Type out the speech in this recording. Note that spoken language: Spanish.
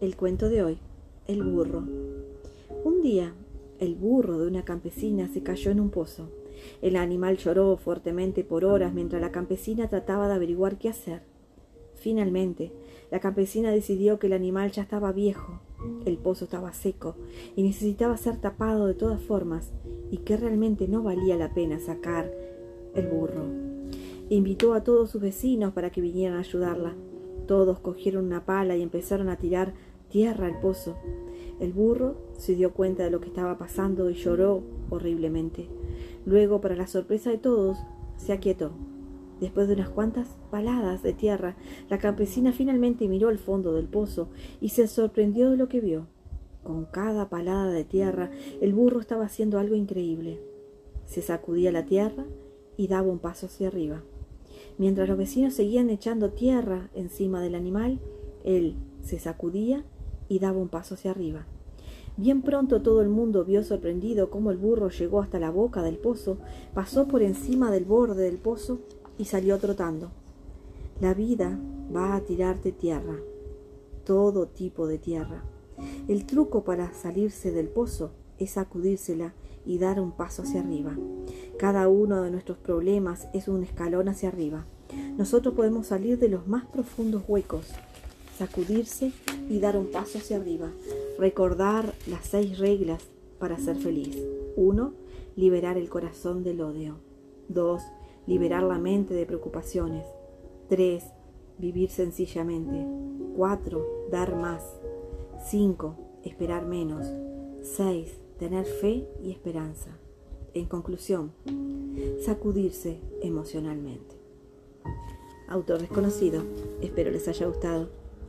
El cuento de hoy, el burro. Un día, el burro de una campesina se cayó en un pozo. El animal lloró fuertemente por horas mientras la campesina trataba de averiguar qué hacer. Finalmente, la campesina decidió que el animal ya estaba viejo, el pozo estaba seco y necesitaba ser tapado de todas formas y que realmente no valía la pena sacar el burro. Invitó a todos sus vecinos para que vinieran a ayudarla. Todos cogieron una pala y empezaron a tirar tierra al pozo. El burro se dio cuenta de lo que estaba pasando y lloró horriblemente. Luego, para la sorpresa de todos, se aquietó. Después de unas cuantas paladas de tierra, la campesina finalmente miró al fondo del pozo y se sorprendió de lo que vio. Con cada palada de tierra, el burro estaba haciendo algo increíble. Se sacudía la tierra y daba un paso hacia arriba. Mientras los vecinos seguían echando tierra encima del animal, él se sacudía y daba un paso hacia arriba. Bien pronto todo el mundo vio sorprendido cómo el burro llegó hasta la boca del pozo, pasó por encima del borde del pozo y salió trotando. La vida va a tirarte tierra, todo tipo de tierra. El truco para salirse del pozo es sacudírsela y dar un paso hacia arriba. Cada uno de nuestros problemas es un escalón hacia arriba. Nosotros podemos salir de los más profundos huecos sacudirse y dar un paso hacia arriba. Recordar las seis reglas para ser feliz. 1. Liberar el corazón del odio. 2. Liberar la mente de preocupaciones. 3. Vivir sencillamente. 4. Dar más. 5. Esperar menos. 6. Tener fe y esperanza. En conclusión, sacudirse emocionalmente. Autor desconocido. Espero les haya gustado.